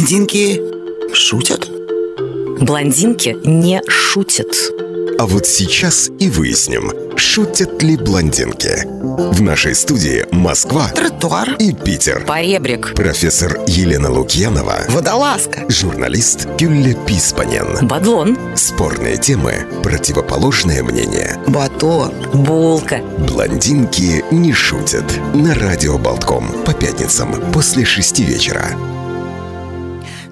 Блондинки шутят? Блондинки не шутят. А вот сейчас и выясним, шутят ли блондинки. В нашей студии Москва Тротуар и Питер. Поребрик. Профессор Елена Лукьянова, Водолазка журналист Гюлля Писпанен. Бадлон. Спорные темы, противоположное мнение. Батон Булка. Блондинки не шутят. На радио Болтком по пятницам после шести вечера.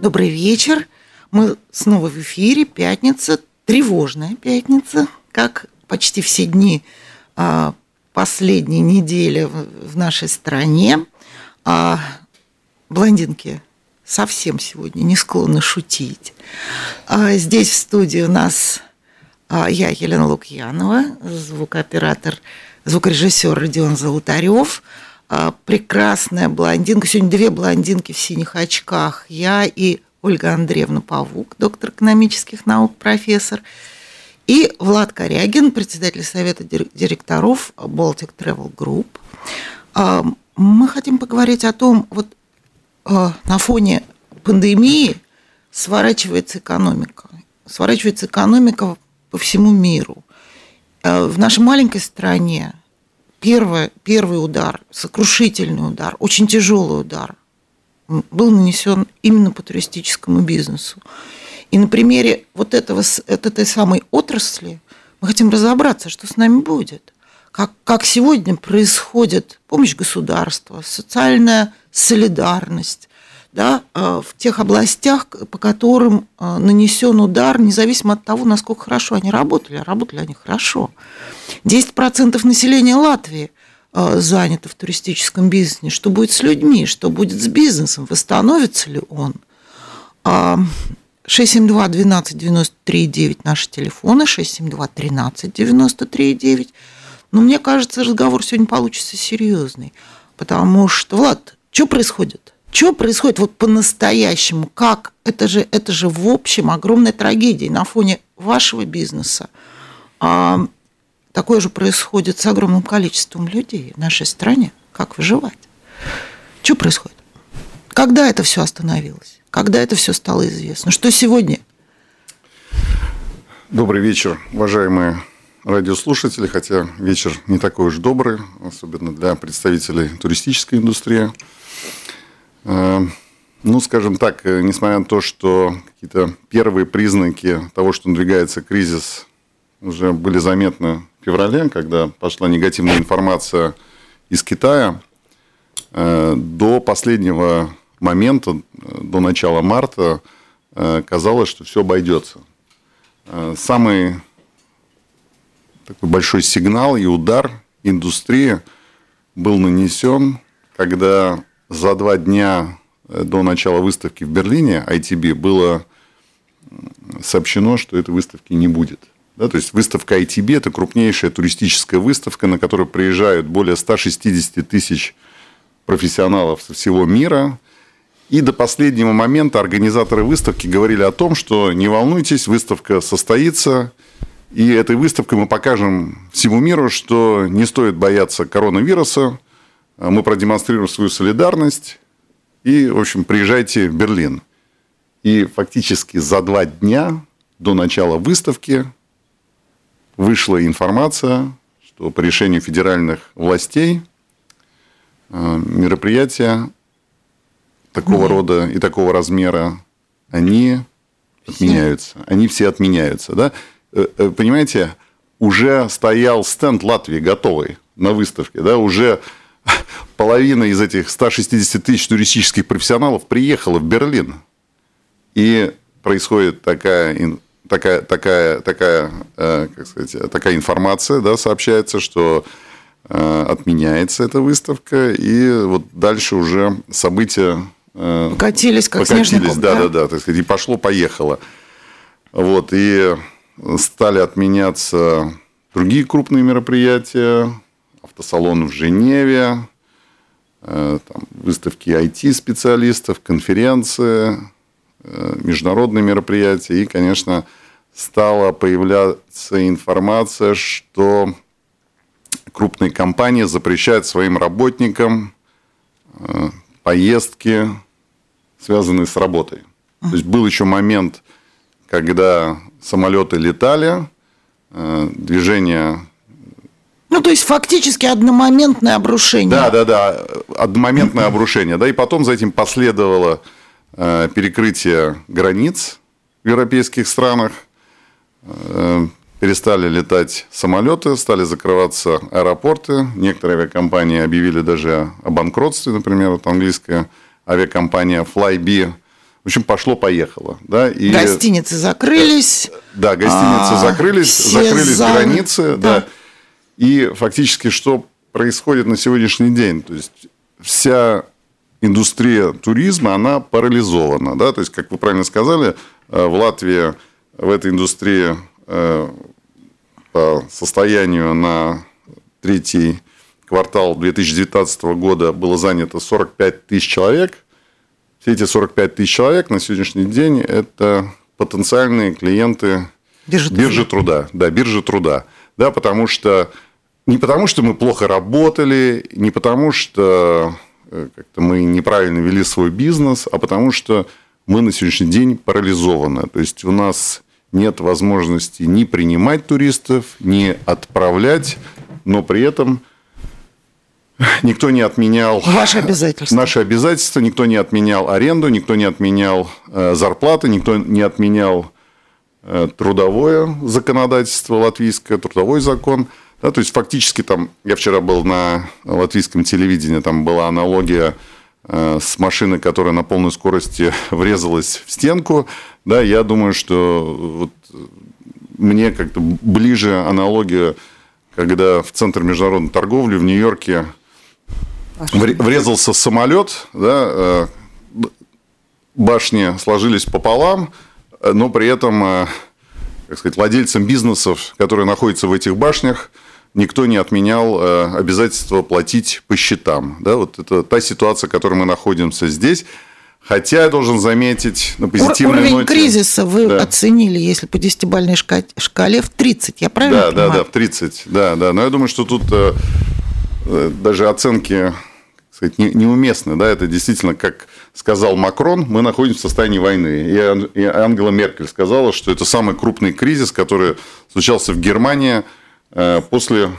Добрый вечер. Мы снова в эфире. Пятница, тревожная пятница Как почти все дни а, последней недели в, нашей стране. А Блондинки совсем сегодня не склонны шутить. А Здесь в студии у нас а, я, Елена Лукьянова, звукооператор, звукорежиссер Родион Золотарев, прекрасная блондинка, сегодня две блондинки в синих очках, я и Ольга Андреевна Павук, доктор экономических наук, профессор, и Влад Корягин, председатель совета директоров Baltic Travel Group. А, мы хотим поговорить о том, вот а, на фоне пандемии сворачивается экономика. Сворачивается экономика по всему миру. В нашей маленькой стране первый, первый удар, сокрушительный удар, очень тяжелый удар был нанесен именно по туристическому бизнесу. И на примере вот этого, этой самой отрасли мы хотим разобраться, что с нами будет. Как, как сегодня происходит помощь государства, социальная солидарность, да, э, в тех областях, по которым э, нанесен удар, независимо от того, насколько хорошо они работали, а работали они хорошо. 10% населения Латвии э, занято в туристическом бизнесе. Что будет с людьми, что будет с бизнесом, восстановится ли он? 672 12 93 9 наши телефоны, 672 13 93 9. Но мне кажется, разговор сегодня получится серьезный, потому что, Влад, что происходит? Что происходит вот по-настоящему? Как? Это же, это же в общем огромная трагедия на фоне вашего бизнеса. А, такое же происходит с огромным количеством людей в нашей стране. Как выживать? Что происходит? Когда это все остановилось? Когда это все стало известно? Что сегодня? Добрый вечер, уважаемые радиослушатели, хотя вечер не такой уж добрый, особенно для представителей туристической индустрии. Э, ну, скажем так, э, несмотря на то, что какие-то первые признаки того, что надвигается кризис, уже были заметны в феврале, когда пошла негативная информация из Китая, э, до последнего момента, до начала марта, казалось, что все обойдется. Самый такой большой сигнал и удар индустрии был нанесен, когда за два дня э, до начала выставки в Берлине ITB было сообщено, что этой выставки не будет. Да, то есть выставка ITB – это крупнейшая туристическая выставка, на которую приезжают более 160 тысяч профессионалов со всего мира. И до последнего момента организаторы выставки говорили о том, что не волнуйтесь, выставка состоится, и этой выставкой мы покажем всему миру, что не стоит бояться коронавируса, мы продемонстрируем свою солидарность и, в общем, приезжайте в Берлин. И фактически за два дня до начала выставки вышла информация, что по решению федеральных властей э, мероприятия такого Нет. рода и такого размера, они отменяются. Они все отменяются. Да? Э, э, понимаете, уже стоял стенд Латвии готовый на выставке. Да? Уже половина из этих 160 тысяч туристических профессионалов приехала в Берлин. И происходит такая, такая, такая, такая, э, как сказать, такая информация, да, сообщается, что э, отменяется эта выставка, и вот дальше уже события э, покатились, как покатились, снежный ком, да, да, да, да, так сказать, и пошло-поехало. Вот, и стали отменяться другие крупные мероприятия, автосалон в Женеве, э, там, выставки IT-специалистов, конференции, э, международные мероприятия. И, конечно, стала появляться информация, что крупные компании запрещают своим работникам э, поездки связанные с работой. То есть был еще момент, когда самолеты летали, движение Ну, то есть фактически одномоментное обрушение. Да, да, да, одномоментное обрушение. Да, и потом за этим последовало э, перекрытие границ в европейских странах. Э, перестали летать самолеты, стали закрываться аэропорты. Некоторые авиакомпании объявили даже о банкротстве, например, вот английская авиакомпания Flybe. В общем, пошло-поехало. Да, и... Гостиницы закрылись. Да, гостиницы а, закрылись, закрылись залы... границы. Да. да. И фактически что происходит на сегодняшний день? То есть вся индустрия туризма, она парализована. Да? То есть, как вы правильно сказали, э, в Латвии в этой индустрии э, по состоянию на третий квартал 2019 года было занято 45 тысяч человек. Все эти 45 тысяч человек на сегодняшний день – это потенциальные клиенты биржи, биржи труда. Да, биржи труда. Да, потому что не потому, что мы плохо работали, не потому, что э, как-то мы неправильно вели свой бизнес, а потому что мы на сегодняшний день парализованы. То есть у нас нет возможности ни принимать туристов, ни отправлять, но при этом никто не отменял Ваши обязательства. наши обязательства, никто не отменял аренду, никто не отменял э, зарплаты, никто не отменял э, трудовое законодательство латвийское, трудовой закон. Да, то есть фактически там, я вчера был на латвийском телевидении, там была аналогия Э, с машины, которая на полной скорости врезалась в стенку, да, я думаю, что вот мне как-то ближе аналогия, когда в Центр международной торговли в Нью-Йорке врезался самолет, да, э, башни сложились пополам, но при этом, э, как сказать, владельцам бизнесов, которые находятся в этих башнях, никто не отменял э, обязательство платить по счетам. Да, вот это та ситуация, в которой мы находимся здесь. Хотя я должен заметить на позитивной Уровень ноте... кризиса вы да. оценили, если по десятибальной шкале, в 30, я правильно да, понимаю? Да, да, в 30, да, да. Но я думаю, что тут э, э, даже оценки сказать, не, неуместны. Да? Это действительно, как сказал Макрон, мы находимся в состоянии войны. И Ангела Меркель сказала, что это самый крупный кризис, который случался в Германии – после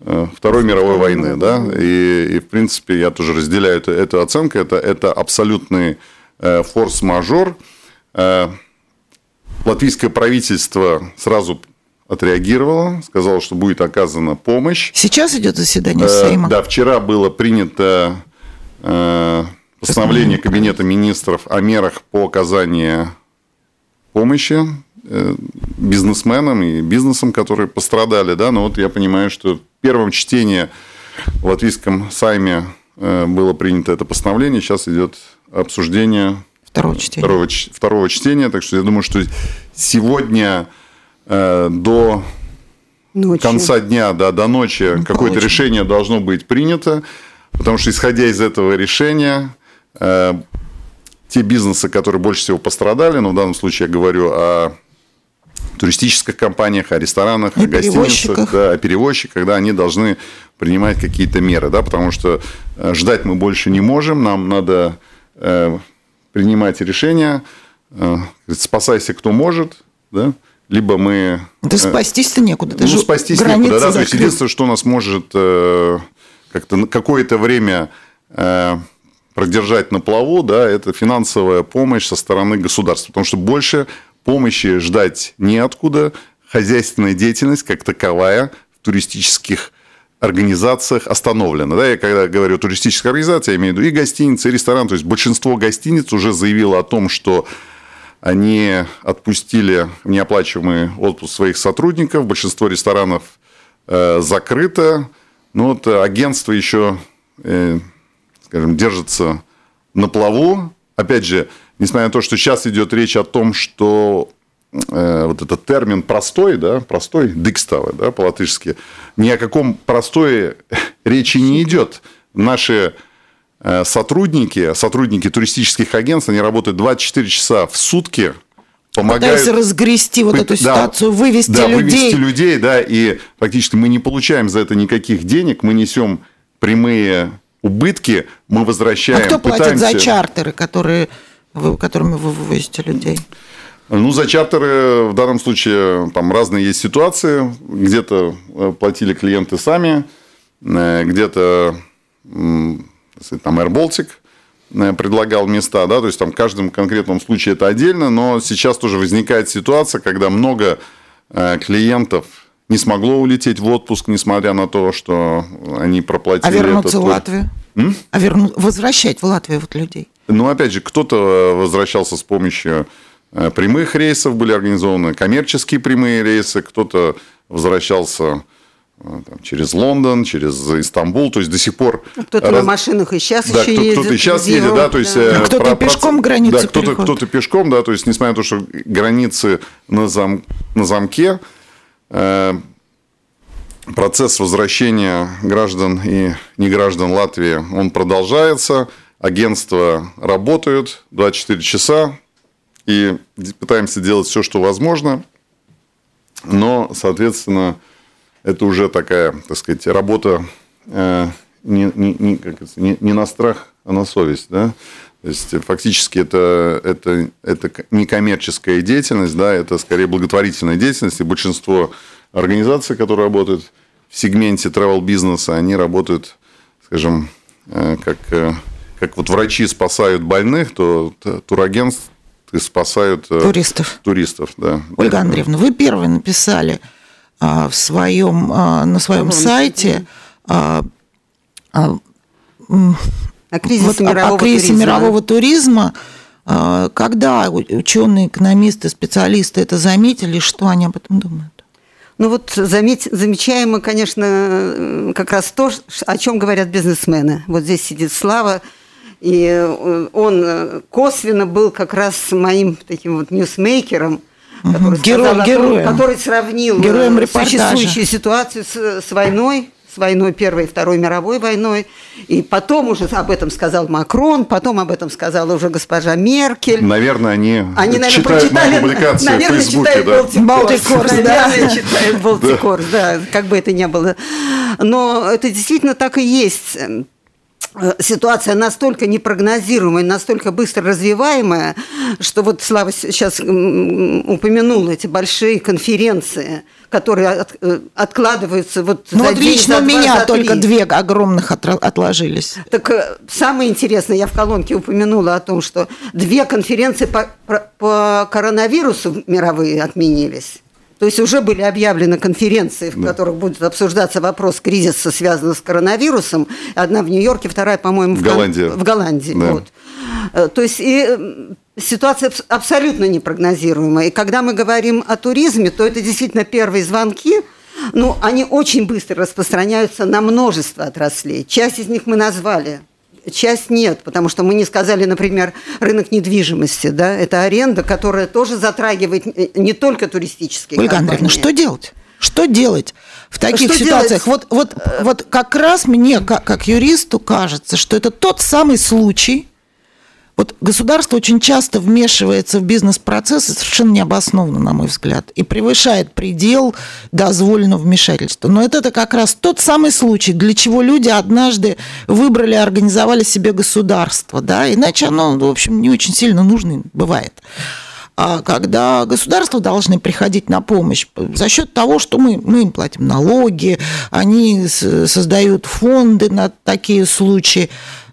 э, Второй мировой войны, да, и, и в принципе я тоже разделяю эту, эту оценку, это, это абсолютный э, форс-мажор. Латвийское правительство сразу отреагировало, сказало, что будет оказана помощь. Сейчас идет заседание Сейма. Да, вчера было принято постановление Кабинета министров о мерах по оказанию помощи Э, бизнесменам и бизнесам, которые пострадали, да, но вот я понимаю, что в первом чтении в латвийском сайме э, было принято это постановление, сейчас идет обсуждение второго чтения. Второго, второго чтения, так что я думаю, что сегодня э, до ночи. конца дня, да, до ночи ну, какое-то решение должно быть принято, потому что исходя из этого решения те бизнесы, которые больше всего пострадали, но в данном случае я говорю о туристических компаниях, о ресторанах, и о гостиницах, да, о перевозчиках, да, они должны принимать какие-то меры, да, потому что э, ждать мы больше не можем, нам надо э, принимать решения, э, спасайся кто может, да, либо мы... Да э, спастись-то некуда, даже ну, спастись некуда, да, то есть единственное, что нас может э, как-то какое-то время э, продержать на плаву, да, это финансовая помощь со стороны государства, потому что больше помощи ждать неоткуда. Хозяйственная деятельность как таковая в туристических организациях остановлена. Да, я когда говорю туристическая организация, я имею в виду и гостиницы, и ресторан. То есть большинство гостиниц уже заявило о том, что они отпустили неоплачиваемый отпуск своих сотрудников. Большинство ресторанов э, закрыто. Но вот агентство еще, э, скажем, держится на плаву. Опять же, несмотря на то, что сейчас идет речь о том, что э, вот этот термин простой, да, простой, дикставы, да, по-латышски, ни о каком простое речи не идет. Наши э, сотрудники, сотрудники туристических агентств, они работают 24 часа в сутки, помогают... Пытаются разгрести вот эту ситуацию, да, вывести да, людей. вывести людей, да, и фактически мы не получаем за это никаких денег, мы несем прямые убытки, мы возвращаем... А кто платит пытаемся... за чартеры, которые которыми вы вывозите людей? Ну, за чартеры в данном случае там разные есть ситуации. Где-то э, платили клиенты сами, э, где-то там Air Baltic э, предлагал места, да, то есть там в каждом конкретном случае это отдельно, но сейчас тоже возникает ситуация, когда много клиентов не смогло улететь в отпуск, несмотря на то, что они проплатили. А вернуться этот... в Латвию? М? А верну... возвращать в Латвию вот людей? Ну, опять же, кто-то возвращался с помощью Э, прямых рейсов были организованы, коммерческие прямые рейсы, кто-то возвращался э, там, через Лондон, через Истамбул, то есть до сих пор... А кто-то раз... на машинах и сейчас да, еще кто, ездит. Кто-то и сейчас едет, да, то есть... Да. А кто-то про, пешком границу Да, кто-то, кто-то пешком, да, то есть несмотря на то, что границы на, зам, на замке, э, процесс возвращения граждан и неграждан Латвии, он продолжается, агентства работают 24 часа, и пытаемся делать все, что возможно, но, соответственно, это уже такая, так сказать, работа э, не, не, не, как это, не, не на страх, а на совесть, да, то есть фактически это, это, это не коммерческая деятельность, да, это скорее благотворительная деятельность, и большинство организаций, которые работают в сегменте travel бизнеса, они работают, скажем, э, как, э, как вот врачи спасают больных, то турагентство спасают э, туристов. туристов да. Ольга Андреевна, вы первые написали а, в своем, а, на своем сайте а, о кризисе, вот, мирового, о кризисе туризма. мирового туризма. Когда ученые, экономисты, специалисты это заметили, что они об этом думают? Ну вот заметь, замечаемо, конечно, как раз то, о чем говорят бизнесмены. Вот здесь сидит Слава, и э, он э, косвенно был как раз моим таким вот ньюсмейкером, который, Герой, сказал, героем. который сравнил Героем э, существующую ситуацию с, с войной, с войной Первой и Второй мировой войной. И потом уже об этом сказал Макрон, потом об этом сказала уже госпожа Меркель. Наверное, они, они наверное, читают прочитали, мои публикации наверное, в Фейсбуке. Да. Балтикорс, да. Наверное, читают Балтикорс, да, как бы это ни было. Но это действительно так и есть ситуация настолько непрогнозируемая, настолько быстро развиваемая, что вот Слава сейчас упомянул эти большие конференции, которые от, э, откладываются вот ну, за вот день, лично за у меня за только две огромных отложились. Так э, самое интересное, я в колонке упомянула о том, что две конференции по, по коронавирусу мировые отменились. То есть уже были объявлены конференции, в да. которых будет обсуждаться вопрос кризиса, связанного с коронавирусом. Одна в Нью-Йорке, вторая, по-моему, в, в Голландии. В Голландии. Да. Вот. Э, то есть и ситуация абсолютно непрогнозируемая. И когда мы говорим о туризме, то это действительно первые звонки. Ну, они очень быстро распространяются на множество отраслей. Часть из них мы назвали часть нет, потому что мы не сказали, например, рынок недвижимости, да, это аренда, которая тоже затрагивает не только туристические Ольга компании. Андреевна, что делать? Что делать в таких что ситуациях? Делать? Вот, вот, вот как раз мне, как, как юристу, кажется, что это тот самый случай, вот государство очень часто вмешивается в бизнес-процессы совершенно необоснованно, на мой взгляд, и превышает предел дозволенного вмешательства. Но это, это как раз тот самый случай, для чего люди однажды выбрали, организовали себе государство, да, иначе оно, в общем, не очень сильно нужно бывает. А когда государства должны приходить на помощь за счет того, что мы, мы им платим налоги, они создают фонды на такие случаи,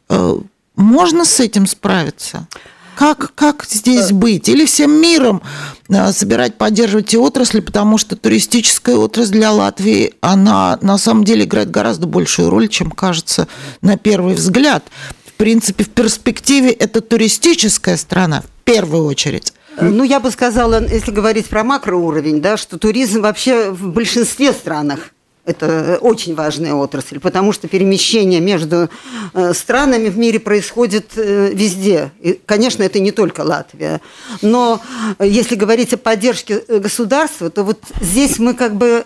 э, можно с этим справиться? Как, как здесь быть? Или всем миром а, собирать, поддерживать эти отрасли, потому что туристическая отрасль для Латвии, она на самом деле играет гораздо большую роль, чем кажется на первый взгляд. В принципе, в перспективе это туристическая страна в первую очередь. Ну, я бы сказала, если говорить про макроуровень, да, что туризм вообще в большинстве странах это очень важная отрасль, потому что перемещение между э, странами в мире происходит э, везде. И, конечно, это не только Латвия. Но если говорить о поддержке э, государства, то вот здесь мы как бы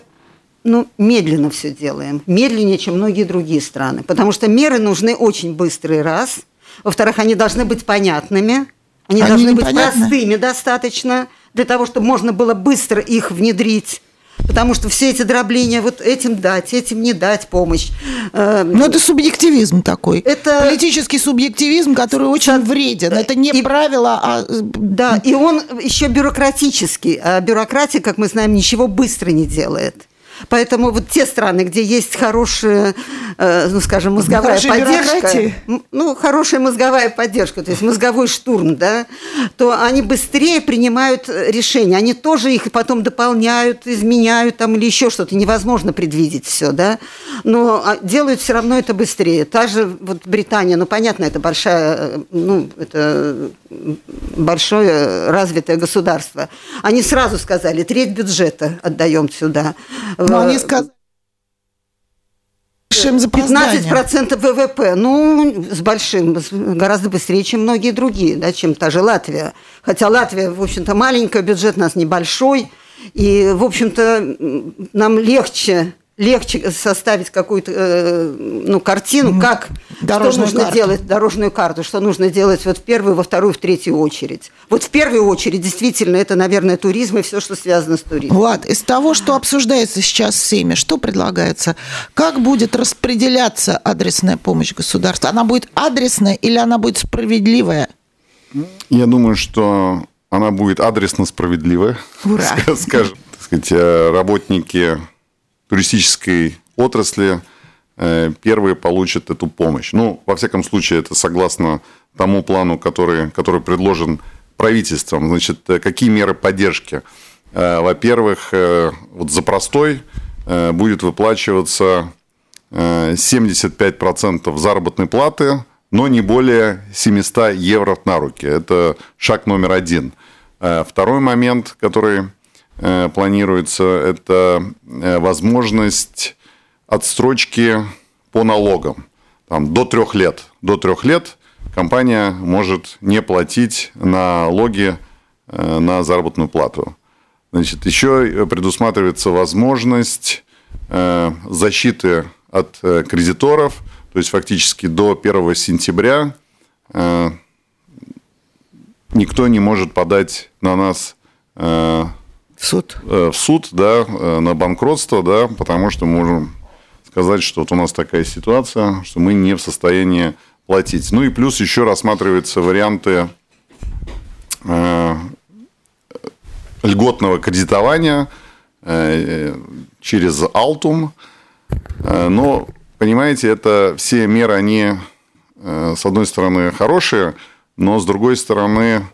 ну, медленно все делаем. Медленнее, чем многие другие страны. Потому что меры нужны очень быстрый раз. Во-вторых, они должны быть понятными. Они, они должны быть простыми достаточно для того, чтобы можно было быстро их внедрить Потому что все эти дробления, вот этим дать, этим не дать помощь. Э, Но это субъективизм такой. Это политический субъективизм, который очень вреден. Это не и, правило, а... Да, и он еще бюрократический. А бюрократия, как мы знаем, ничего быстро не делает. Поэтому вот те страны, где есть хорошая, э, ну, скажем, мозговая Хорошей поддержка, ну, хорошая мозговая поддержка, то есть мозговой штурм, да, то они быстрее принимают решения. Они тоже их потом дополняют, изменяют там или еще что-то. Невозможно предвидеть все, да, но а, делают все равно это быстрее. Та же вот Британия, ну, понятно, это большая, э, ну, это большое развитое государство. Они сразу сказали, треть бюджета отдаем сюда. Но они сказали, 15% ВВП, ну, с большим, гораздо быстрее, чем многие другие, да, чем та же Латвия. Хотя Латвия, в общем-то, маленькая, бюджет у нас небольшой, и, в общем-то, нам легче легче составить какую-то э, ну, картину, как дорожную что нужно карту. делать, дорожную карту, что нужно делать вот в первую, во вторую, в третью очередь. Вот в первую очередь, действительно, это, наверное, туризм и все, что связано с туризмом. Влад, из того, что обсуждается сейчас всеми, что предлагается? Как будет распределяться адресная помощь государства? Она будет адресная или она будет справедливая? Я думаю, что она будет адресно справедливая. Ура! Скажем, так сказать, э, работники туристической отрасли э, первые получат эту помощь. Ну, во всяком случае, это согласно тому плану, который, который предложен правительством. Значит, э, какие меры поддержки? Э, во-первых, вот за простой будет выплачиваться 75% заработной платы, но не более 700 евро на руки. Это шаг номер один. Второй момент, который планируется, это э, возможность отстрочки по налогам. Там, до трех лет. До трех лет компания может не платить налоги э, на заработную плату. Значит, еще предусматривается возможность защиты от кредиторов, то есть фактически до 1 сентября никто не может подать на нас в суд? Э, в суд, да, э, на банкротство, да, потому что можем сказать, что вот у нас такая ситуация, что мы не в состоянии платить. Ну и плюс еще рассматриваются варианты э, льготного кредитования через Алтум. Но, понимаете, это все меры, они, с одной стороны, хорошие, но с другой стороны,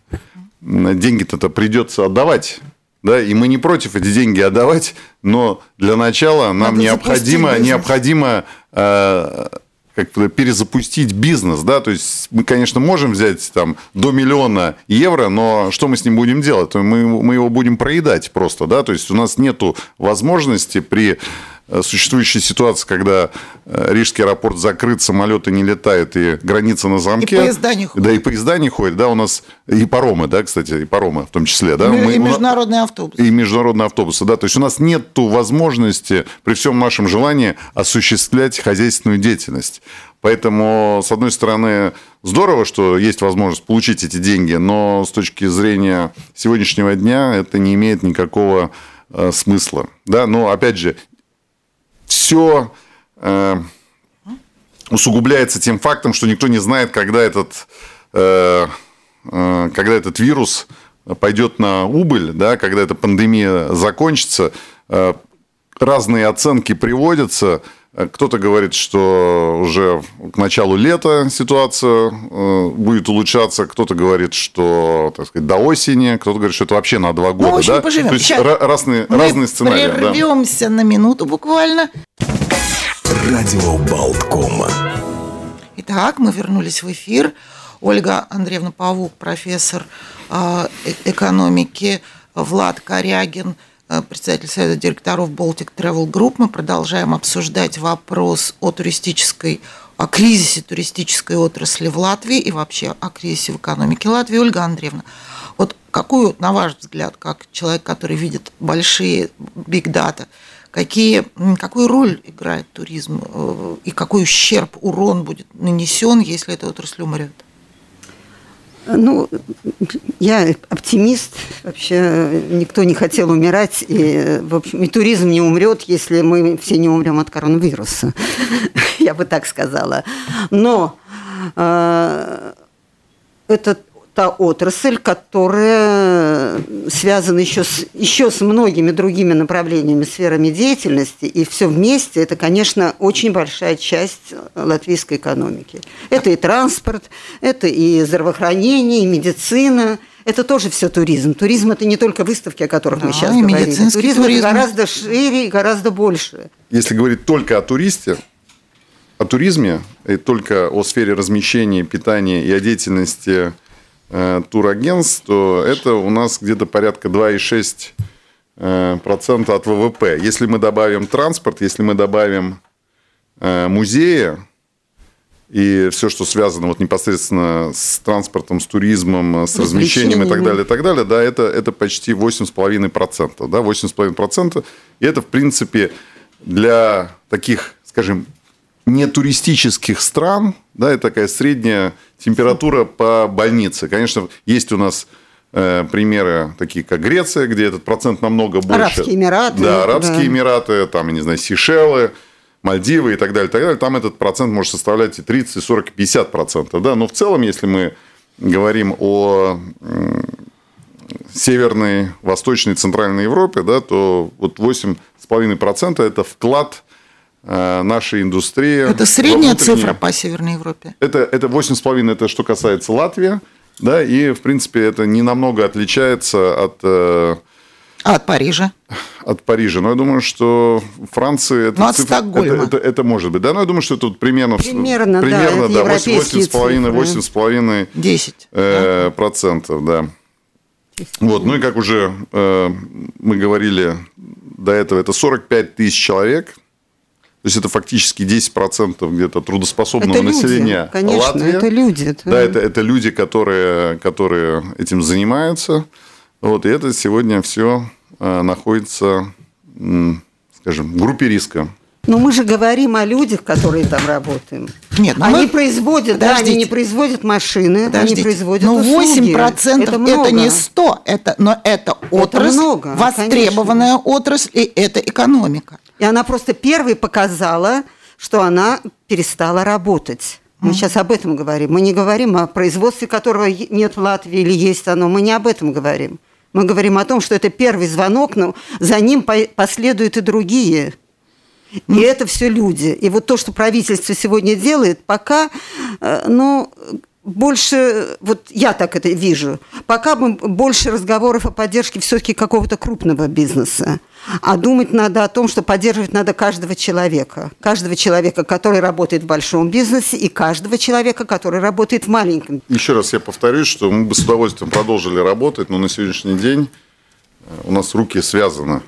деньги-то придется отдавать да, и мы не против эти деньги отдавать, но для начала нам Надо необходимо, необходимо э, как перезапустить бизнес, да, то есть мы, конечно, можем взять там до миллиона евро, но что мы с ним будем делать? Мы, мы его будем проедать просто, да, то есть у нас нету возможности при существующая ситуация, когда э, Рижский аэропорт закрыт, самолеты не летают, и граница на замке. И поезда не ходят. Да, и поезда не ходят. Да, у нас и паромы, да, кстати, и паромы в том числе. Да? И, Мы, и международные автобусы. И международные автобусы, да. То есть у нас нет возможности при всем нашем желании осуществлять хозяйственную деятельность. Поэтому, с одной стороны, здорово, что есть возможность получить эти деньги, но с точки зрения сегодняшнего дня это не имеет никакого э, смысла. Да? Но, опять же, все э, усугубляется тем фактом, что никто не знает, когда этот, э, э, когда этот вирус пойдет на убыль, да, когда эта пандемия закончится. Э, разные оценки приводятся. Кто-то говорит, что уже к началу лета ситуация э, будет улучшаться, кто-то говорит, что так сказать, до осени, кто-то говорит, что это вообще на два года. Ну, да? поживем. То есть Сейчас разные, разные сценарии. Прервемся да. на минуту буквально. Радио Болткома. Итак, мы вернулись в эфир. Ольга Андреевна Павук, профессор э, экономики, Влад Корягин – Э, председатель Совета директоров Baltic Travel Group. Мы продолжаем обсуждать вопрос о туристической о кризисе туристической отрасли в Латвии и вообще о кризисе в экономике Латвии. Ольга Андреевна, вот какую, на ваш взгляд, как человек, который видит большие биг дата, какие, какую роль играет туризм э, и какой ущерб, урон будет нанесен, если эта отрасль умрет? Ну, я оптимист. Вообще никто не хотел умирать. И, в общем, и туризм не умрет, если мы все не умрем от коронавируса. Я бы так сказала. Но э, это та отрасль, которая связана еще с, еще с многими другими направлениями, сферами деятельности, и все вместе это, конечно, очень большая часть латвийской экономики. Это и транспорт, это и здравоохранение, и медицина, это тоже все туризм. Туризм это не только выставки, о которых да, мы сейчас говорим. Туризм, туризм это гораздо шире и гораздо больше. Если говорить только о туристе, о туризме, и только о сфере размещения, питания и о деятельности Э, турагентств, то это у нас где-то порядка 2,6% э, процента от ВВП. Если мы добавим транспорт, если мы добавим э, музеи и все, что связано вот непосредственно с транспортом, с туризмом, с размещением и так далее, и так далее, да, это, это почти 8,5%. Да, 8,5%. И это, в принципе, для таких, скажем, не туристических стран, да, это такая средняя температура по больнице. Конечно, есть у нас э, примеры такие, как Греция, где этот процент намного больше. Арабские Эмираты. Да, Арабские да. Эмираты, там, я не знаю, Сейшелы, Мальдивы и так далее, так далее. Там этот процент может составлять и 30, и 40, и 50 процентов. Да? Но в целом, если мы говорим о северной, восточной, центральной Европе, да, то вот 8,5% это вклад Э, нашей индустрии. Это средняя цифра по Северной Европе? Это, это 8,5, это что касается Латвии. Да, и, в принципе, это не намного отличается от... Э, а от Парижа? От Парижа. Но я думаю, что Франции... Это ну, от цифра, Стокгольма. Это, это, это может быть. Да, но я думаю, что тут примерно... Примерно, примерно да, да 8,5, 8,5... 10. Э, да. Процентов, да. Вот, ну и как уже э, мы говорили до этого, это 45 тысяч человек – то есть это фактически 10% где-то трудоспособного это люди, населения конечно, Латвии. Это люди. Это... Да, это, это люди, которые, которые этим занимаются. Вот, и это сегодня все э, находится, скажем, в группе риска. Но мы же говорим о людях, которые там работают. Нет, ну они мы... производят, Подождите. да, они не производят машины, Подождите. они производят но ну, услуги. 8% это, много. это не 100, это, но это отрасль, это много, востребованная конечно. отрасль, и это экономика. И она просто первой показала, что она перестала работать. Мы сейчас об этом говорим. Мы не говорим о производстве, которого нет в Латвии или есть оно. Мы не об этом говорим. Мы говорим о том, что это первый звонок, но за ним последуют и другие. И это все люди. И вот то, что правительство сегодня делает, пока, э, ну, больше, вот я так это вижу, пока больше разговоров о поддержке все-таки какого-то крупного бизнеса. А думать надо о том, что поддерживать надо каждого человека. Каждого человека, который работает в большом бизнесе, и каждого человека, который работает в маленьком. Еще раз я повторюсь, что мы бы с удовольствием продолжили работать, но на сегодняшний день э, у нас руки связаны.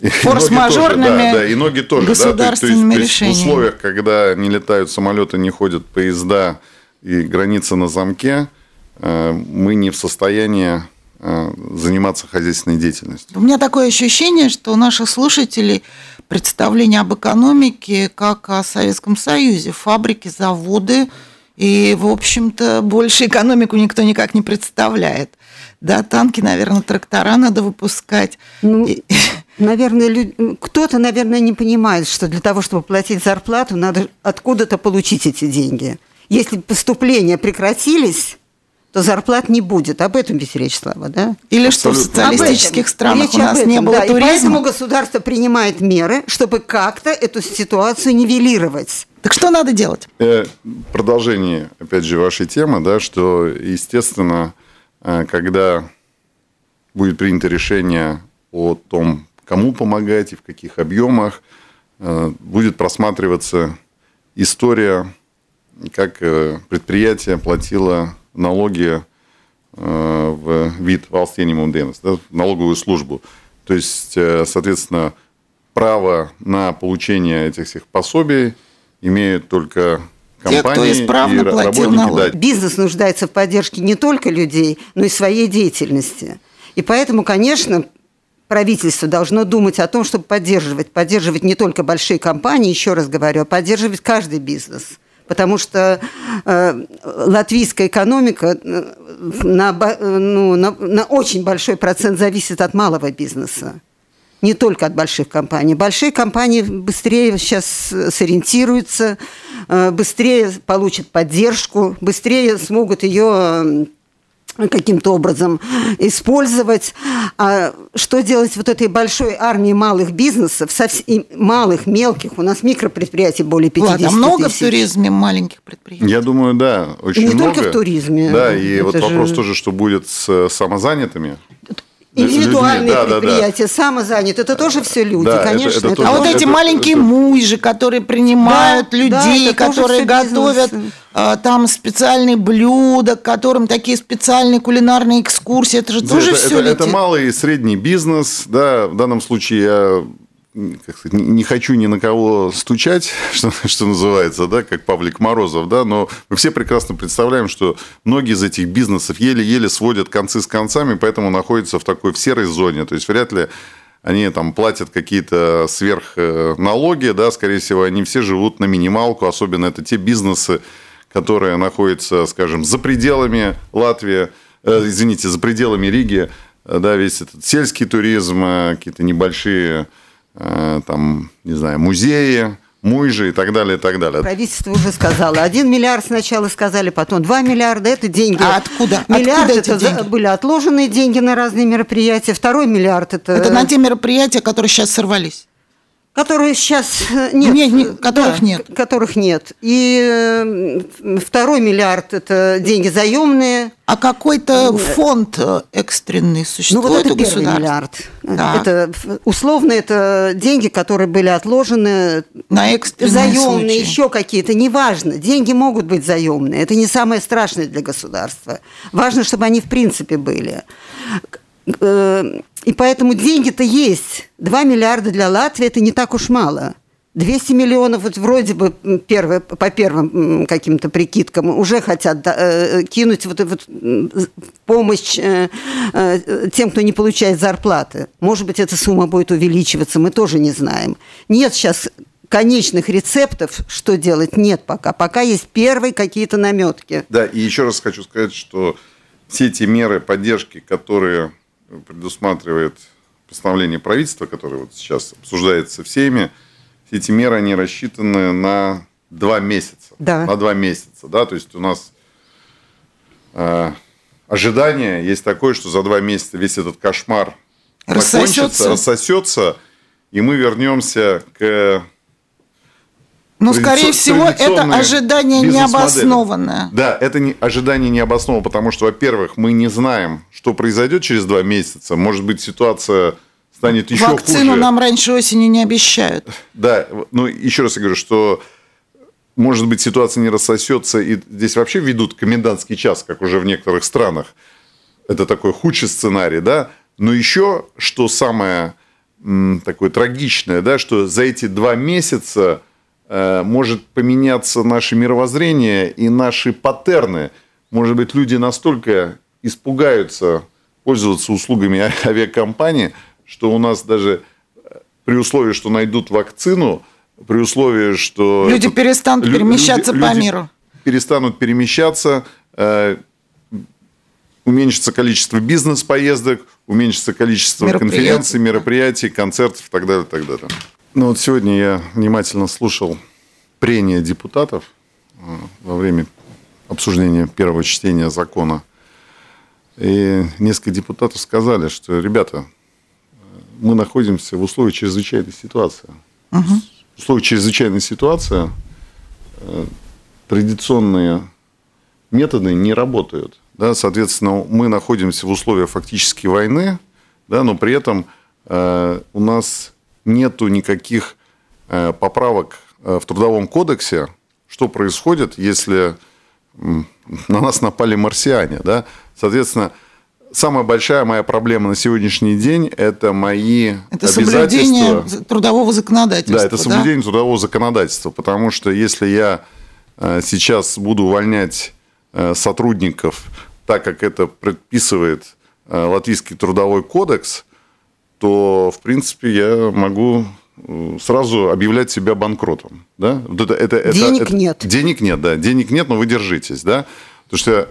Форс-мажорными да, да, и ноги тоже, государственными да, то есть, решениями. в условиях, когда не летают самолеты, не ходят поезда и граница на замке, э, мы не в состоянии Э, заниматься хозяйственной деятельностью. У меня такое ощущение, что у наших слушателей представление об экономике как о Советском Союзе. Фабрики, заводы, и, в общем-то, больше экономику никто никак не представляет. Да, танки, наверное, трактора надо выпускать. Ну, наверное, кто-то, наверное, не понимает, что для того, чтобы платить зарплату, надо откуда-то получить эти деньги. Если поступления прекратились, то зарплат не будет. Об этом ведь речь, Слава, да? Или Абсолютно. что в социалистических странах речь у нас этом, не было да. туризма. И поэтому государство принимает меры, чтобы как-то эту ситуацию нивелировать. Так что надо делать? Э, продолжение, опять же, вашей темы, да, что, естественно, э, когда будет принято решение о том, кому помогать и в каких объемах, э, будет просматриваться история, как предприятие платило налоги э, в вид valsts dienas, да, в налоговую службу. То есть, э, соответственно, право на получение этих всех пособий имеют только компании Те, кто исправно и платил налоги. Да. Бизнес нуждается в поддержке не только людей, но и своей деятельности. И поэтому, конечно, правительство должно думать о том, чтобы поддерживать, поддерживать не только большие компании, еще раз говорю, а поддерживать каждый бизнес – потому что э, латвийская экономика э, на, ну, на, на очень большой процент зависит от малого бизнеса не только от больших компаний. Большие компании быстрее сейчас сориентируются, э, быстрее получат поддержку, быстрее смогут ее каким-то образом использовать. А что делать вот этой большой армии малых бизнесов, совсем, малых, мелких, у нас микропредприятий более 50 Ладно, много тысяч. в туризме маленьких предприятий? Я думаю, да, очень и не много. только в туризме. Да, и Это вот же... вопрос тоже, что будет с самозанятыми. Индивидуальные людьми, предприятия, да, да. самозанят, это тоже все люди, да, конечно. Это, это это тоже, а вот эти это, маленькие это... мужи, которые принимают да, людей, да, которые готовят а, там специальные блюда, которым такие специальные кулинарные экскурсии, это же да, тоже это, все это, люди. это малый и средний бизнес, да, в данном случае я как сказать, не хочу ни на кого стучать, что, что называется, да, как Павлик Морозов, да, но мы все прекрасно представляем, что многие из этих бизнесов еле-еле сводят концы с концами, поэтому находятся в такой в серой зоне. То есть вряд ли они там платят какие-то сверхналоги, да, скорее всего, они все живут на минималку, особенно это те бизнесы, которые находятся, скажем, за пределами Латвии, э, извините, за пределами Риги, да, весь этот сельский туризм, э, какие-то небольшие Э, там, не знаю, музеи, муйжи и так далее, и так далее. Правительство уже сказало. Один миллиард сначала сказали, потом два миллиарда. Это деньги. А откуда? Миллиард откуда это деньги? были отложенные деньги на разные мероприятия. Второй миллиард это... Это на те мероприятия, которые сейчас сорвались. Которые сейчас э, нет. Не, не, которых да, нет. Которых нет. И э, второй миллиард – это деньги заемные. А какой-то фонд э, экстренный существует ну, вот это первый миллиард. Да. Это, условно, это деньги, которые были отложены. На экстренные Заемные, случаи. еще какие-то. Неважно. Деньги могут быть заемные. Это не самое страшное для государства. Важно, чтобы они в принципе были. И поэтому деньги-то есть. 2 миллиарда для Латвии – это не так уж мало. 200 миллионов, вот вроде бы первые, по первым каким-то прикидкам уже хотят да, э, кинуть вот, вот, помощь э, э, тем, кто не получает зарплаты. Может быть, эта сумма будет увеличиваться, мы тоже не знаем. Нет сейчас конечных рецептов, что делать, нет пока. Пока есть первые какие-то наметки. Да, и еще раз хочу сказать, что все эти меры поддержки, которые предусматривает постановление правительства, которое вот сейчас обсуждается всеми, все эти меры, они рассчитаны на два месяца. Да. На два месяца, да, то есть у нас э, ожидание есть такое, что за два месяца весь этот кошмар рассосется. закончится, рассосется, и мы вернемся к ну, скорее всего, это ожидание необоснованное. Да, это не, ожидание необоснованное, потому что, во-первых, мы не знаем, что произойдет через два месяца. Может быть, ситуация станет еще Вакцину хуже. Вакцину нам раньше осени не обещают. Да, ну, еще раз я говорю, что может быть, ситуация не рассосется, и здесь вообще ведут комендантский час, как уже в некоторых странах. Это такой худший сценарий, да. Но еще, что самое такое трагичное, да, что за эти два месяца может поменяться наше мировоззрение и наши паттерны. Может быть, люди настолько испугаются пользоваться услугами авиакомпании, что у нас даже э, при условии, что найдут вакцину, при условии, что... Люди этот, перестанут люди, перемещаться люди, по миру. Перестанут перемещаться, э, уменьшится количество бизнес-поездок, уменьшится количество мероприятий. конференций, мероприятий, концертов и так далее, так далее. Ну вот сегодня я внимательно слушал прения депутатов э, во время обсуждения первого чтения закона. И несколько депутатов сказали, что, ребята, мы находимся в условиях чрезвычайной ситуации. Угу. В условиях чрезвычайной ситуации э, традиционные методы не работают. Да, соответственно, мы находимся в условиях фактически войны, да, но при этом э, у нас нету никаких э, поправок э, в Трудовом кодексе, что происходит, если на нас напали марсиане. Да? Соответственно, самая большая моя проблема на сегодняшний день – это мои это соблюдение трудового законодательства. Да, это соблюдение да? трудового законодательства, потому что если я э, сейчас буду увольнять сотрудников так, как это предписывает Латвийский трудовой кодекс – то, в принципе, я могу э, сразу объявлять себя банкротом. Да? Это, это, Денег это- нет. Денег нет, да. Денег нет, но вы держитесь. Да? Потому что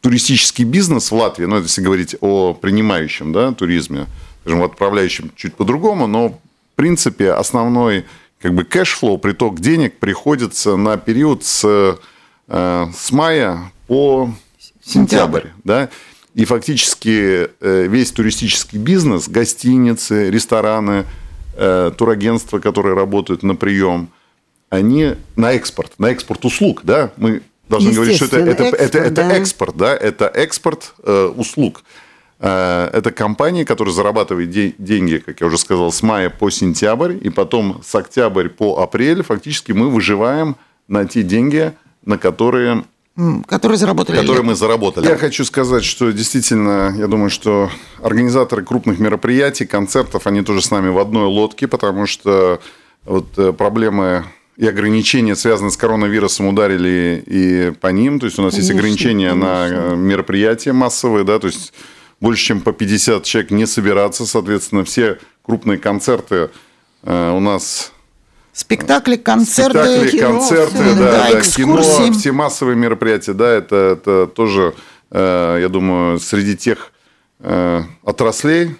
туристический бизнес в Латвии, ну, если говорить о принимающем да, туризме, скажем, отправляющем чуть по-другому, но в принципе основной как бы cash flow, приток денег приходится на период с, э, с мая по Сентябрь. сентябрь. Да? И фактически э, весь туристический бизнес, гостиницы, рестораны, э, турагентства, которые работают на прием, они на экспорт, на экспорт услуг, да, мы должны говорить, что это, это, Естественно, это, это экспорт, да. экспорт, да, это экспорт э, услуг. Э, это компания, которая зарабатывает де- деньги, как я уже сказал, с мая по сентябрь, и потом с октябрь по апрель фактически мы выживаем на те деньги, на которые Которые заработали. которые мы заработали. Я хочу сказать, что действительно, я думаю, что организаторы крупных мероприятий, концертов, они тоже с нами в одной лодке, потому что вот э, проблемы и ограничения, связанные с коронавирусом, ударили и по ним. То есть у нас есть Конечно, ограничения на конечно. э, мероприятия массовые, да, то есть больше, чем по 50 человек не собираться. Соответственно, все крупные концерты э, у нас Спектакли, концерты, Спектакли, кино, концерты, да, да, кино, экскурсии. все массовые мероприятия, да, это, это тоже, э, я думаю, среди тех э, отраслей.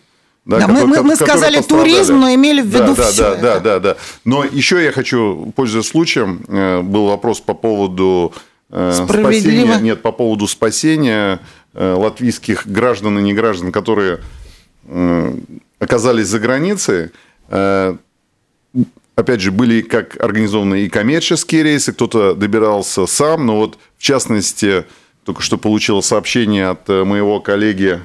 Да, мы- мы- мы которые сказали пострадали. туризм, но имели в виду да, всё да, это. да, да, да. Но еще я хочу, пользуясь случаем, э, был вопрос по поводу э, спасения, нет, по поводу спасения э, латвийских граждан и неграждан, которые оказались за границей. Опять же, были как организованы и коммерческие рейсы, кто-то добирался сам, но вот в частности, только что получил сообщение от э, моего коллеги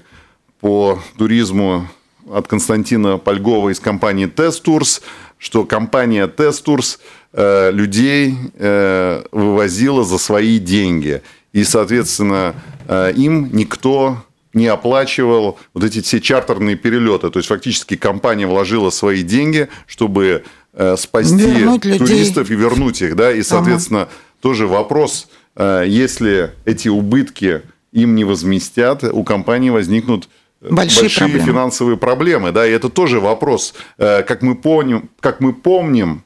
по туризму от Константина Польгова из компании Тестурс, что компания Тестурс э, людей э, вывозила за свои деньги. И, соответственно, э, им никто не оплачивал вот эти все чартерные перелеты. То есть, фактически компания вложила свои деньги, чтобы спасти Вернуть людей. туристов и вернуть их. Да? И, соответственно, тоже вопрос, э, если эти убытки им не возместят, у компании возникнут э, Большие проблемы. финансовые проблемы. Да? И это тоже вопрос, э, как мы помним, как мы помним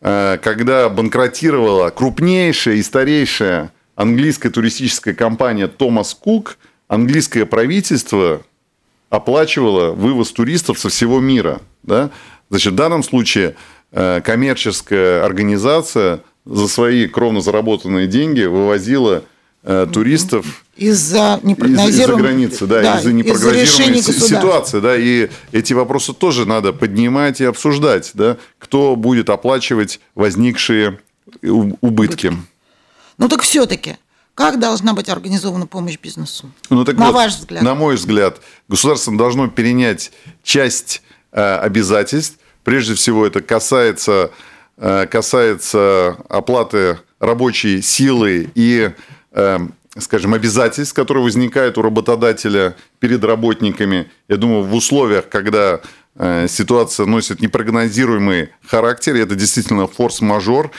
э, когда банкротировала крупнейшая и старейшая английская туристическая компания Томас Кук, английское правительство оплачивало вывоз туристов со всего мира. Да? Значит, в данном случае э, коммерческая организация за свои кровно заработанные деньги вывозила э, туристов Из-за из- из-за непрогнозируемой... границы, да, из-за непрогнозируемой государства. ситуации, да, и эти вопросы тоже надо поднимать и обсуждать, да, кто будет оплачивать возникшие убытки. Ну так все-таки, как должна быть организована помощь бизнесу? Ну, так На вот, ваш взгляд. На мой взгляд, государство должно перенять часть э, обязательств. Прежде всего, это касается, э, касается оплаты рабочей силы и, э, скажем, обязательств, которые возникают у работодателя перед работниками. Я думаю, в условиях, когда э, ситуация носит непрогнозируемый характер, и это действительно форс-мажор,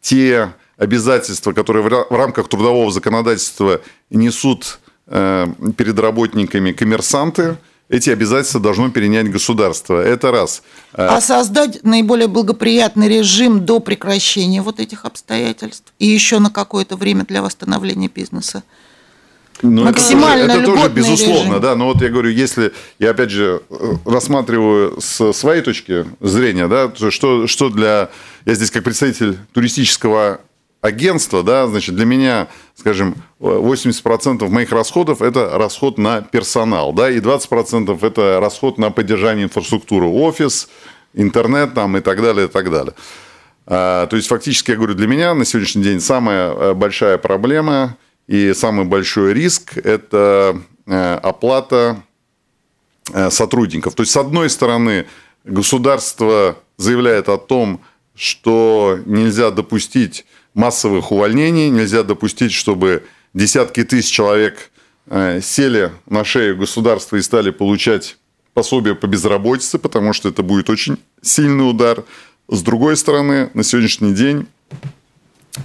те обязательства, которые в ра- в рамках трудового законодательства несут перед работниками коммерсанты, эти обязательства должно перенять государство. Это раз. Э, А создать наиболее благоприятный режим до прекращения вот этих обстоятельств и еще на какое-то время для восстановления бизнеса. Ну, Максимально это тоже, это тоже безусловно, режим. да. Но вот я говорю, если я опять же э, рассматриваю с своей точки зрения, да, то что, что для я здесь как представитель туристического агентства, да, значит, для меня, скажем, 80% моих расходов это расход на персонал, да, и 20% это расход на поддержание инфраструктуры, офис, интернет там и так далее, и так далее. А, То есть, фактически, я говорю, для меня на сегодняшний день самая э, большая проблема и самый большой риск – это э, оплата э, сотрудников. То есть, с одной стороны, государство заявляет о том, что нельзя допустить массовых увольнений, нельзя допустить, чтобы десятки тысяч человек э, сели на шею государства и стали получать пособие по безработице, потому что это будет очень сильный удар. С другой стороны, на сегодняшний день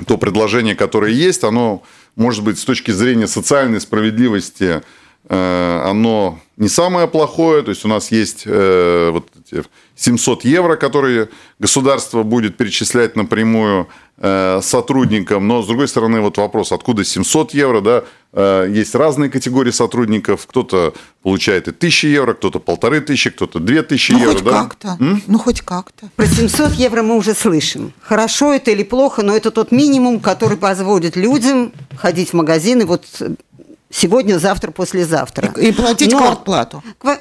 то предложение, которое есть, оно, может быть, с точки зрения социальной справедливости, э, оно не самое плохое. То есть у нас есть э, вот 700 евро, которые государство будет перечислять напрямую э, сотрудникам. Но, с другой стороны, вот вопрос, откуда 700 евро, да? Э, есть разные категории сотрудников. Кто-то получает и 1000 евро, кто-то полторы тысячи, кто-то 2000 Ну, евро. хоть да? как-то. М? Ну, хоть как-то. Про 700 евро мы уже слышим. Хорошо это или плохо, но это тот минимум, который позволит людям ходить в магазины вот сегодня, завтра, послезавтра. И платить Но квартплату. ква-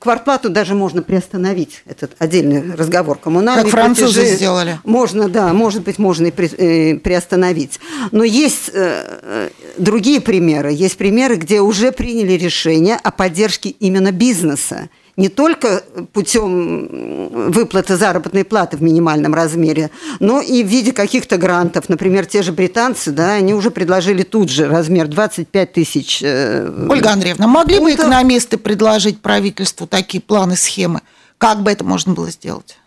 Квартплату даже можно приостановить, этот отдельный разговор. Коммунальные Как французы платежи сделали. Можно, да, может быть, можно и при- э, приостановить. Но есть э, э, другие примеры. Есть примеры, где уже приняли решение о поддержке именно бизнеса. Не только путем выплаты заработной платы в минимальном размере, но и в виде каких-то грантов. Например, те же британцы, да, они уже предложили тут же размер 25 тысяч. э, Ольга Андреевна, могли бы экономисты предложить правительству такие планы, схемы? Как бы это можно было сделать?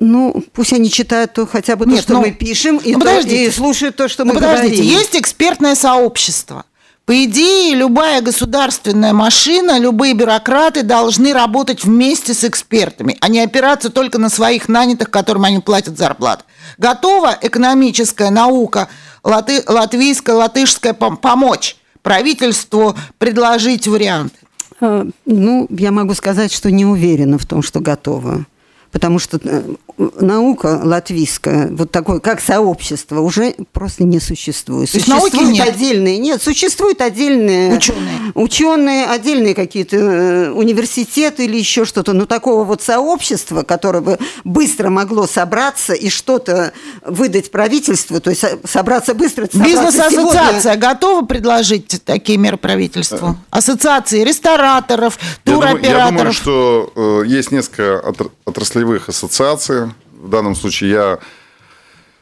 Ну, пусть они читают то, хотя бы то, Нет, что ну, мы пишем, и, ну, то- и слушают то, что Ну, мы подождите, говорим. есть экспертное сообщество. По идее, любая государственная машина, любые бюрократы должны работать вместе с экспертами, а не опираться только на своих нанятых, которым они платят зарплату. Готова экономическая наука латы- латвийская, латышская пом- помочь правительству предложить варианты? Э, Ну, я могу сказать, что не уверена в том, что готова. Потому что э, наука латвийская, вот такое, как сообщество, уже просто не существует. То есть науки существуют нет? отдельные, нет, существуют отдельные Ученые. ученые, отдельные какие-то э, университеты или еще что-то, но такого вот сообщества, которое бы быстро могло собраться и что-то выдать правительству, то есть со- собраться быстро, Бизнес-ассоциация сегодня. готова предложить такие меры правительству? Ассоциации рестораторов, Я думаю, я думаю, туроператоров. что э, есть несколько отр- отраслевых ассоциаций. В данном случае я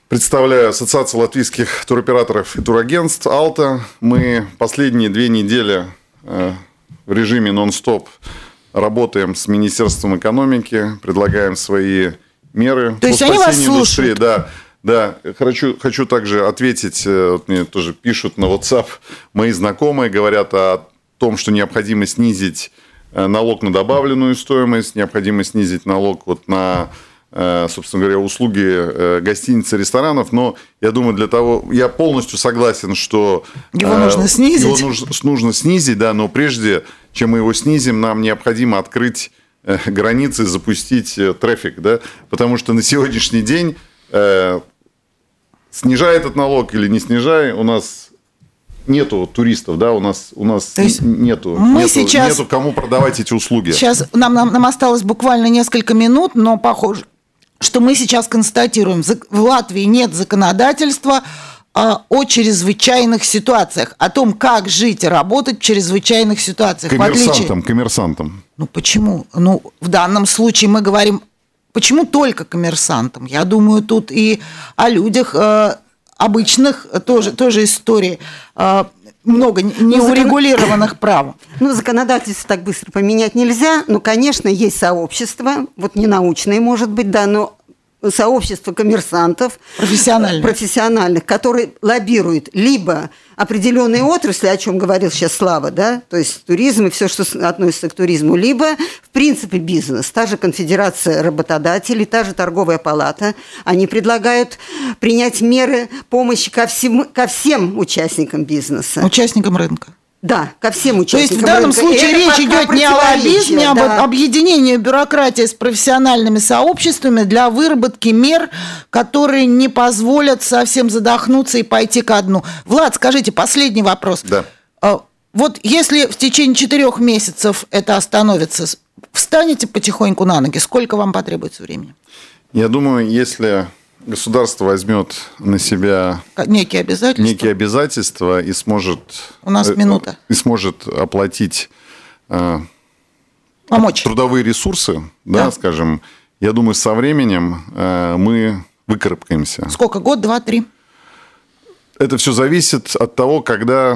представляю Ассоциацию латвийских туроператоров и турагентств «Алта». Мы последние две недели э, в режиме нон-стоп работаем с Министерством экономики, предлагаем свои меры То есть они вас индустрии. слушают? Да, да. Хочу, хочу также ответить, э, вот мне тоже пишут на WhatsApp мои знакомые, говорят о том, что необходимо снизить налог на добавленную стоимость, необходимо снизить налог вот на, э, собственно говоря, услуги э, гостиниц и ресторанов. Но я думаю, для того, я полностью согласен, что Его э, нужно снизить. Его нужно, нужно снизить, да, но прежде чем мы его снизим, нам необходимо открыть э, границы, запустить э, трафик, да, потому что на сегодняшний день э, снижай этот налог или не снижай, у нас нету туристов, да, у нас у нас То есть нету, мы нету, сейчас- нету кому продавать эти услуги. Сейчас нам, нам, нам осталось буквально несколько минут, но похоже, что мы сейчас констатируем, в Латвии нет законодательства а, о чрезвычайных ситуациях, о том, как жить и работать в чрезвычайных ситуациях. в отличие- Коммерсантам, коммерсантам. Ну почему? Ну, в данном случае мы говорим, почему только коммерсантам? Я думаю, тут и о людях э, обычных э, тоже, тоже истории. Э, много не- неурегулированных прав. Ну, законодательство так быстро поменять нельзя. Ну, конечно, есть сообщество, вот не научное, может быть, да, но сообщество коммерсантов Профессиональных. профессиональных, которые лоббируют либо определенные отрасли, о чем говорил сейчас Слава, да, то есть туризм и все, что относится к туризму, либо, в принципе, бизнес. Та же конфедерация работодателей, та же торговая палата, они предлагают принять меры помощи ко всем, ко всем участникам бизнеса. Участникам рынка. Да, ко всем То участникам есть в данном рынка. Случае это речь идет не о лоббизме, а об да. объединении бюрократии с профессиональными сообществами для выработки мер, которые не позволят совсем задохнуться и пойти ко дну. Влад, скажите, последний вопрос. Да. А, Вот если в течение четырех месяцев это остановится, встанете потихоньку на ноги, сколько вам потребуется времени? Я думаю, если государство возьмет на себя Ка- Некие обязательства? некие обязательства и сможет У нас э, минута. и сможет оплатить э, Помочь? трудовые ресурсы, да, Да. скажем, я думаю, со временем э, мы выкарабкаемся. Сколько? Год, два, три? Это все зависит от того, когда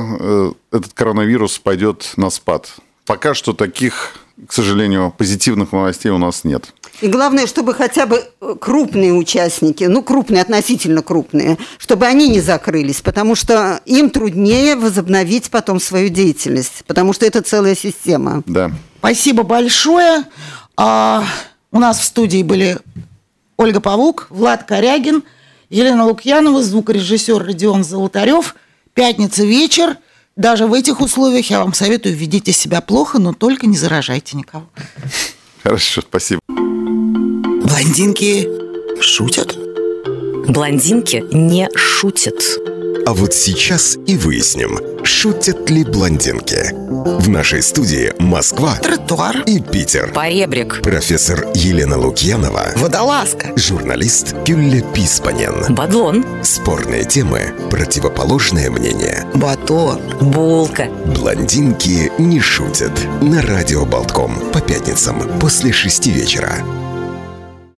этот коронавирус пойдет на спад. Пока что таких, к сожалению, позитивных новостей у нас нет. И главное, чтобы хотя бы э, крупные участники, ну, крупные, относительно крупные, чтобы они не закрылись, потому что им труднее возобновить потом свою деятельность, потому что это целая система. Да. Спасибо большое. А, У нас в студии были Ольга Павук, Влад Корягин, Елена Лукьянова, звукорежиссер Родион Золотарев. Пятница вечер. Даже в этих условиях я вам советую ведите себя плохо, но только не заражайте никого. Хорошо, спасибо. Блондинки шутят? Блондинки не шутят. А вот сейчас и выясним, шутят ли блондинки. В нашей студии Москва Тротуар. и Питер. Поребрик. Профессор Елена Лукьянова, Водолазка. журналист Кюлля Писпанен. Бадлон. Спорные темы, противоположное мнение. Батон. Булка. Блондинки не шутят. На радио Болтком по пятницам после шести вечера.